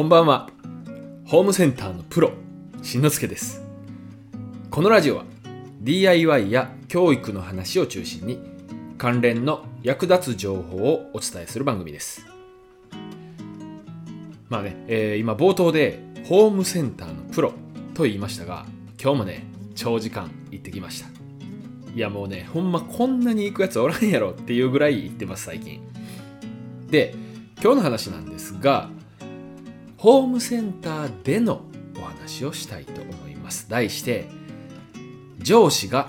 こんばんは。ホームセンターのプロしんのすけです。このラジオは DIY や教育の話を中心に関連の役立つ情報をお伝えする番組です。まあね、えー今冒頭でホームセンターのプロと言いましたが今日もね長時間行ってきました。いやもうねほんまこんなに行くやつおらんやろっていうぐらい行ってます最近。で今日の話なんですがホームセンターでのお話をしたいと思います。題して上司が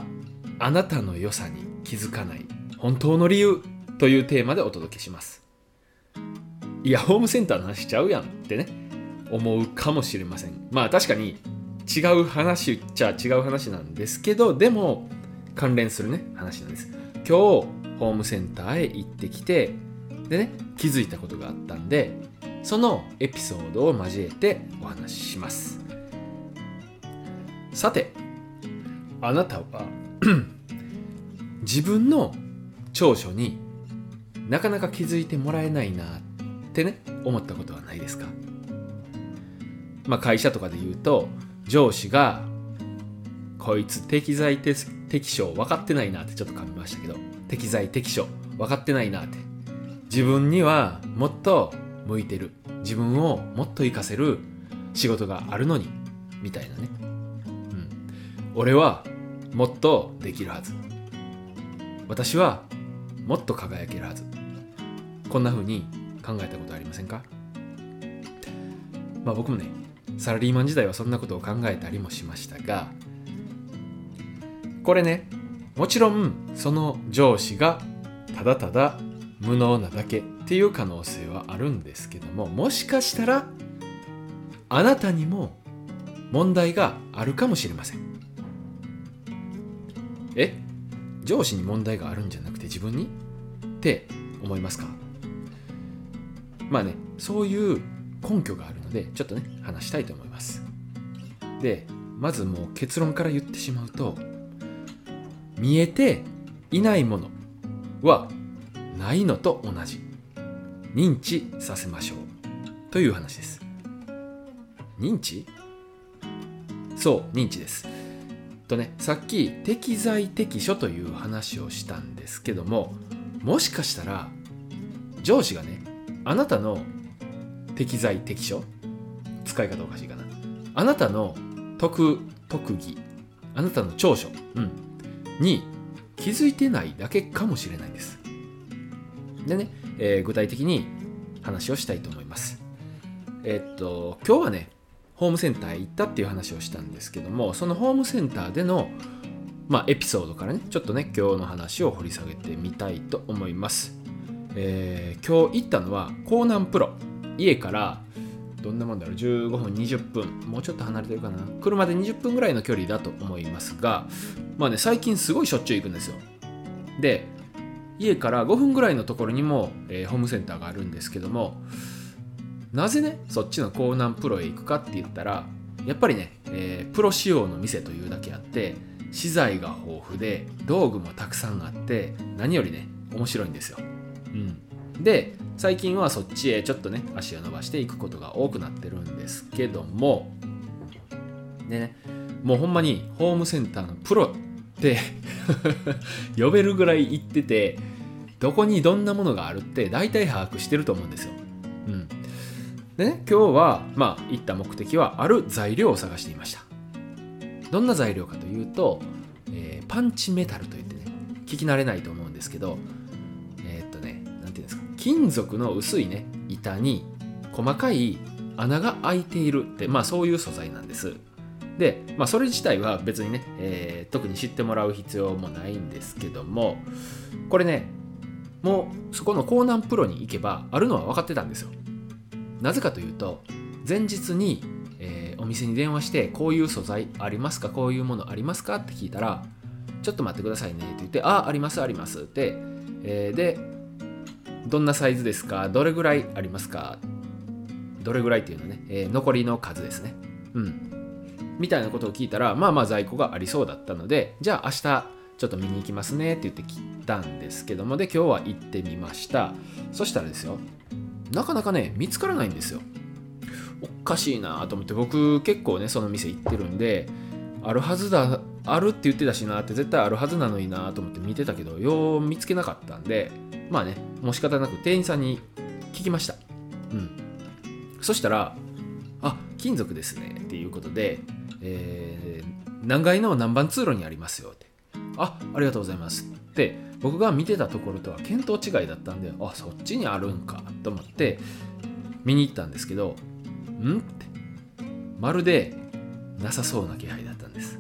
あなたの良さに気づかない本当の理由というテーマでお届けします。いやホームセンターの話しちゃうやんってね思うかもしれません。まあ確かに違う話っちゃ違う話なんですけどでも関連するね話なんです。今日ホームセンターへ行ってきてでね気づいたことがあったんでそのエピソードを交えてお話しします。さてあなたは 自分の長所になかなか気づいてもらえないなってね思ったことはないですか？まあ会社とかで言うと上司がこいつ適材適所分かってないなってちょっと噛みましたけど適材適所分かってないなって自分にはもっと向いてる。自分をもっと活かせる仕事があるのにみたいなね、うん、俺はもっとできるはず。私はもっと輝けるはず。こんな風に考えたことありませんか？まあ僕もねサラリーマン時代はそんなことを考えたりもしましたがこれねもちろんその上司がただただ無能なだけ。っていう可能性はあるんですけどももしかしたらあなたにも問題があるかもしれません。え？上司に問題があるんじゃなくて自分に？って思いますか？まあねそういう根拠があるのでちょっとね話したいと思います。でまずもう結論から言ってしまうと見えていないものはないのと同じ。認知させましょう。という話です。認知？そう認知です。とねさっき適材適所という話をしたんですけどももしかしたら上司がねあなたの適材適所？使い方おかしいかな。あなたの特特技？あなたの長所、うん、に気づいてないだけかもしれないんです。でね、えー具体的に話をしたいと思います。えっと今日はねホームセンター行ったっていう話をしたんですけどもそのホームセンターでのまあエピソードからねちょっとね今日の話を掘り下げてみたいと思います。えー今日行ったのは江南プロ。家からどんなもんだろう15分20分もうちょっと離れてるかな。車で20分ぐらいの距離だと思いますがまあね最近すごいしょっちゅう行くんですよ。で家から5分ぐらいのところにも、えーホームセンターがあるんですけどもなぜねそっちの江南プロへ行くかって言ったらやっぱりね、えープロ仕様の店というだけあって資材が豊富で道具もたくさんあって何よりね面白いんですよ、うん、で最近はそっちへちょっとね足を伸ばしていくことが多くなってるんですけどもでねもうほんまにホームセンターのプロって 呼べるぐらい行っててどこにどんなものがあるって大体把握してると思うんですよ。うん、でね今日はまあ行った目的はある材料を探していました。どんな材料かというと、えーパンチメタルといってね聞き慣れないと思うんですけどえーっとねなんていうんですか金属の薄いね板に細かい穴が開いているってまあそういう素材なんです。で、まあ、それ自体は別にね、えー特に知ってもらう必要もないんですけどもこれねもうそこの江南プロに行けばあるのは分かってたんですよ。なぜかというと前日に、えーお店に電話してこういう素材ありますか？こういうものありますか？って聞いたらちょっと待ってくださいねって言ってああありますありますって、えーでどんなサイズですか？どれぐらいありますか？どれぐらいっていうのね、えー残りの数ですね。うん。みたいなことを聞いたらまあまあ在庫がありそうだったのでじゃあ明日ちょっと見に行きますねって言って来たんですけどもで今日は行ってみました。そしたらですよなかなかね見つからないんですよ。おかしいなと思って僕結構ねその店行ってるんであるはずだあるって言ってたしなって絶対あるはずなのになと思って見てたけどよう見つけなかったんでまあねもう仕方なく店員さんに聞きました。うん。そしたら「あ金属ですね」っていうことで、えー、何階の何番通路にありますよって「あありがとうございます」って僕が見てたところとは見当違いだったんであそっちにあるんかと思って見に行ったんですけどん？って。まるでなさそうな気配だったんです。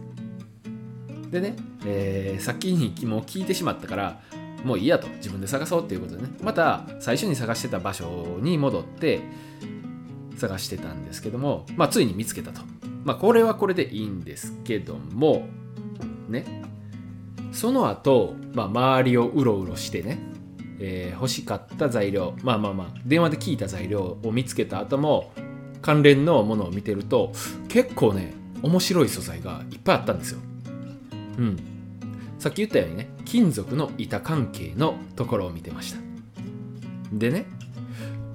でね、えー、先にもう聞いてしまったからもういいやと。自分で探そうっていうことでね。また最初に探してた場所に戻って探してたんですけども、まあ、ついに見つけたと。まあ、これはこれでいいんですけども、ね。その後、まあ、周りをうろうろしてね、えー、欲しかった材料、まあまあまあ、電話で聞いた材料を見つけた後も、関連のものを見てると、結構ね、面白い素材がいっぱいあったんですよ。うん。さっき言ったようにね、金属の板関係のところを見てました。でね、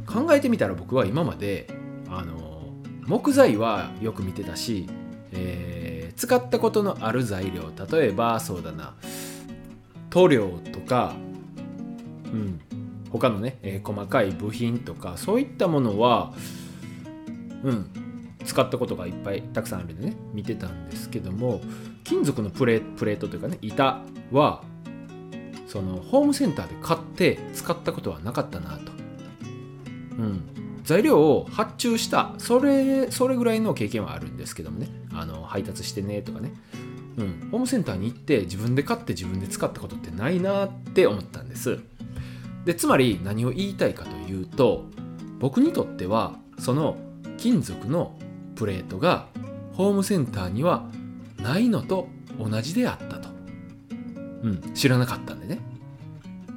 考えてみたら僕は今まであの木材はよく見てたし、えー、使ったことのある材料。例えばそうだな。塗料とか、うん、他のね、えー、細かい部品とかそういったものは、うん、使ったことがいっぱいたくさんあるんでね。見てたんですけども金属のプレプレートというかね板はそのホームセンターで買って使ったことはなかったなと。うん、材料を発注したそれそれぐらいの経験はあるんですけどもね。あの配達してねとかね、うん、ホームセンターに行って自分で買って自分で使ったことってないなって思ったんです。でつまり何を言いたいかというと僕にとってはその金属のプレートがホームセンターにはないのと同じであったと、うん、知らなかったんでね。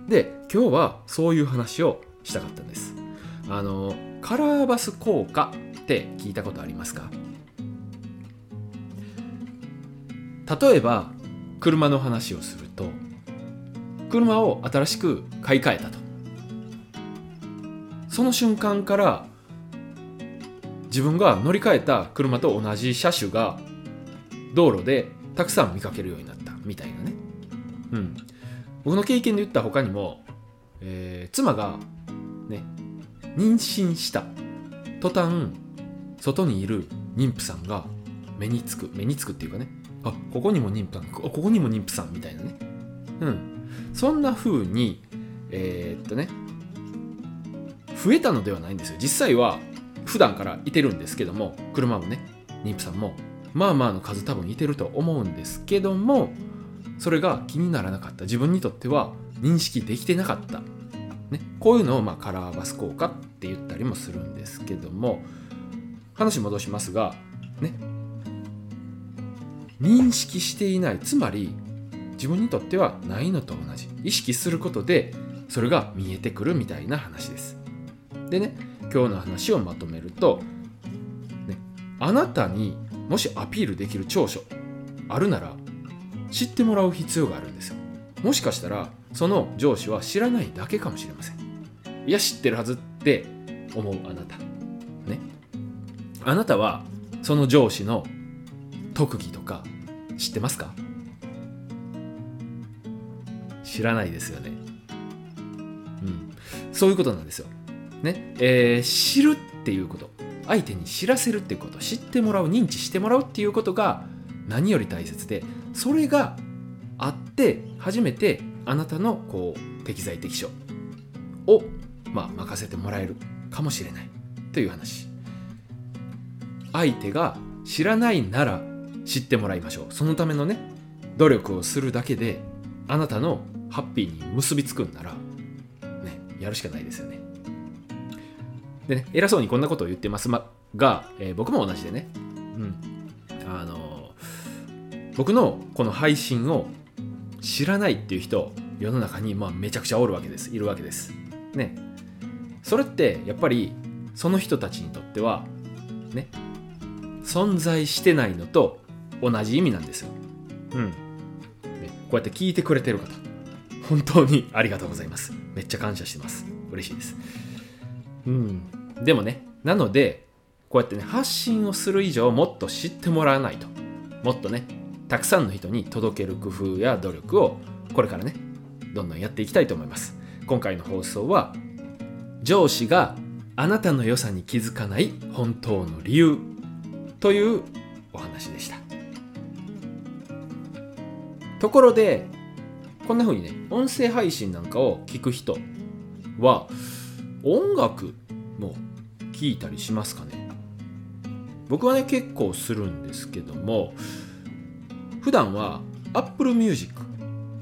で今日はそういう話をしたかったんです。あのカラーバス効果って聞いたことありますか？例えば車の話をすると車を新しく買い替えたと。その瞬間から自分が乗り換えた車と同じ車種が道路でたくさん見かけるようになった。みたいなね。うん。僕の経験で言った他にも、えー、妻がね妊娠した途端外にいる妊婦さんが目につく目につくっていうかね。あここにも妊婦さんここにも妊婦さんみたいなね。うん。そんな風にえー、っとね増えたのではないんですよ。実際は普段からいてるんですけども車もね妊婦さんもまあまあの数多分いてると思うんですけどもそれが気にならなかった。自分にとっては認識できてなかった。ね、こういうのをまあカラーバス効果って言ったりもするんですけども話戻しますがね認識していないつまり自分にとってはないのと同じ意識することでそれが見えてくるみたいな話です。でね今日の話をまとめると、ね、あなたにもしアピールできる長所あるなら知ってもらう必要があるんですよ。もしかしたらその上司は知らないだけかもしれません。いや知ってるはずって思うあなた。ね。あなたはその上司の特技とか知ってますか？知らないですよね。うん。そういうことなんですよ。ね。えー、知るっていうこと。相手に知らせるっていうこと。知ってもらう認知してもらうっていうことが何より大切でそれがあって初めてあなたのこう適材適所を、まあ、任せてもらえるかもしれないという話。相手が知らないなら知ってもらいましょう。そのためのね努力をするだけであなたのハッピーに結びつくんならねやるしかないですよね。でね偉そうにこんなことを言ってます。が、えー、僕も同じでね。うん。あの、僕のこの配信を知らないっていう人世の中にまあめちゃくちゃおるわけです。いるわけですね。それってやっぱりその人たちにとってはね。存在してないのと同じ意味なんですよ。うん、ね、こうやって聞いてくれてる方。本当にありがとうございます。めっちゃ感謝してます。嬉しいです。うん。でもねなのでこうやってね発信をする以上もっと知ってもらわないと。もっとねたくさんの人に届ける工夫や努力をこれからねどんどんやっていきたいと思います。今回の放送は上司があなたの良さに気づかない本当の理由というお話でした。ところでこんな風にね音声配信なんかを聞く人は音楽も聞いたりしますかね。僕はね結構するんですけども普段は Apple Music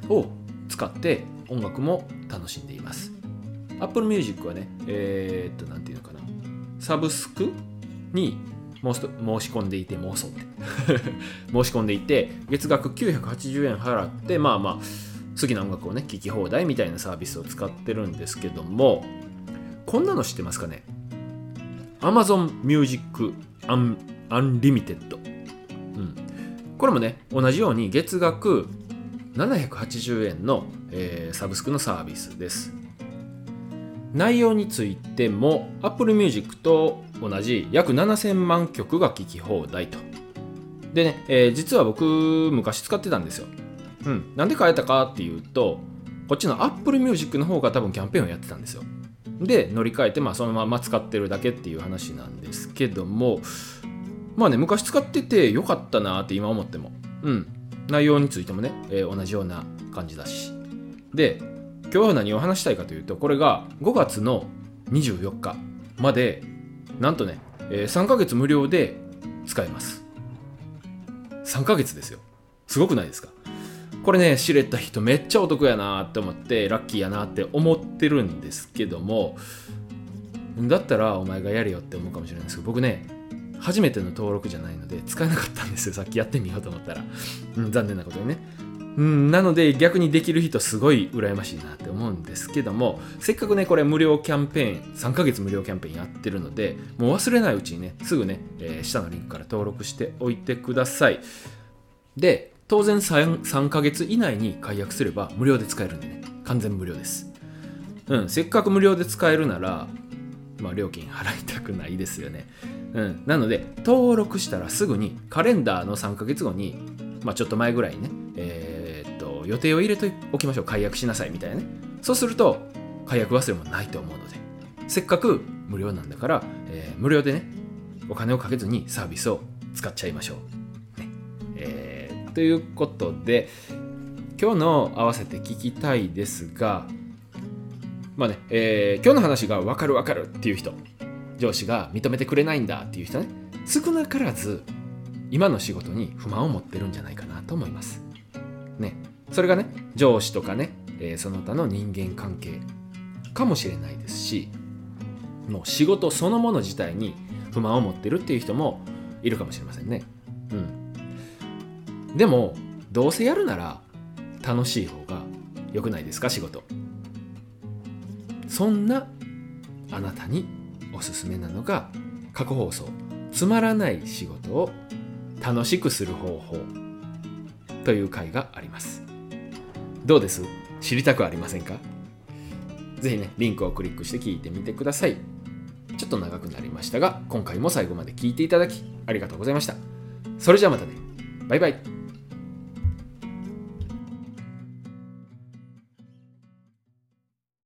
を使って音楽も楽しんでいます。Apple Music はねえー、っと何て言うのかな。サブスクに申し込んでいて妄想って。申し込んでいて 月額980円払ってまあまあ好きな音楽をね聴き放題みたいなサービスを使ってるんですけどもこんなの知ってますかね？Amazon Music Unlimited、これもね同じように月額780円の、えー、サブスクのサービスです。内容についても Apple Music と同じ約7000万曲が聴き放題と。でね、えー、実は僕昔使ってたんですよ。うん。なんで変えたかっていうとこっちの Apple Music の方が多分キャンペーンをやってたんですよ。で乗り換えてまあそのまま使ってるだけっていう話なんですけどもまあね昔使っててよかったなって今思っても。うん。内容についてもね、えー、同じような感じだし。で今日は何を話したいかというとこれが5月の24日までなんとね、えー、3ヶ月無料で使えます。3ヶ月ですよ。すごくないですか？これね知れた人めっちゃお得やなって思ってラッキーやなって思ってるんですけどもだったらお前がやれよって思うかもしれないんですけど僕ね初めての登録じゃないので使えなかったんですよ。さっきやってみようと思ったら、うん、残念なことにね。うん、なので逆にできる人すごい羨ましいなって思うんですけどもせっかくねこれ無料キャンペーン3ヶ月無料キャンペーンやってるのでもう忘れないうちにねすぐね、えー、下のリンクから登録しておいてください。で当然 3, 3ヶ月以内に解約すれば無料で使えるんでね。完全無料です。うんせっかく無料で使えるならまあ料金払いたくないですよね。うん。なので登録したらすぐにカレンダーの3ヶ月後にまあちょっと前ぐらいにねえー、っと予定を入れておきましょう。解約しなさいみたいなね。そうすると解約忘れもないと思うので。せっかく無料なんだから、えー、無料でねお金をかけずにサービスを使っちゃいましょう、ね。えーということで今日の合わせて聞きたいですがまあね、えー、今日の話が分かる分かるっていう人。上司が認めてくれないんだっていう人ね少なからず今の仕事に不満を持ってるんじゃないかなと思います。ね、それがね上司とかね、えー、その他の人間関係かもしれないですしもう仕事そのもの自体に不満を持ってるっていう人もいるかもしれませんね。うん、でもどうせやるなら楽しい方が良くないですか仕事そんなあなたにおすすめなのが過去放送。つまらない仕事を楽しくする方法。という回があります。どうです？知りたくありませんか？ぜひねリンクをクリックして聞いてみてください。ちょっと長くなりましたが今回も最後まで聞いていただきありがとうございました。それじゃあまたね。バイバイ。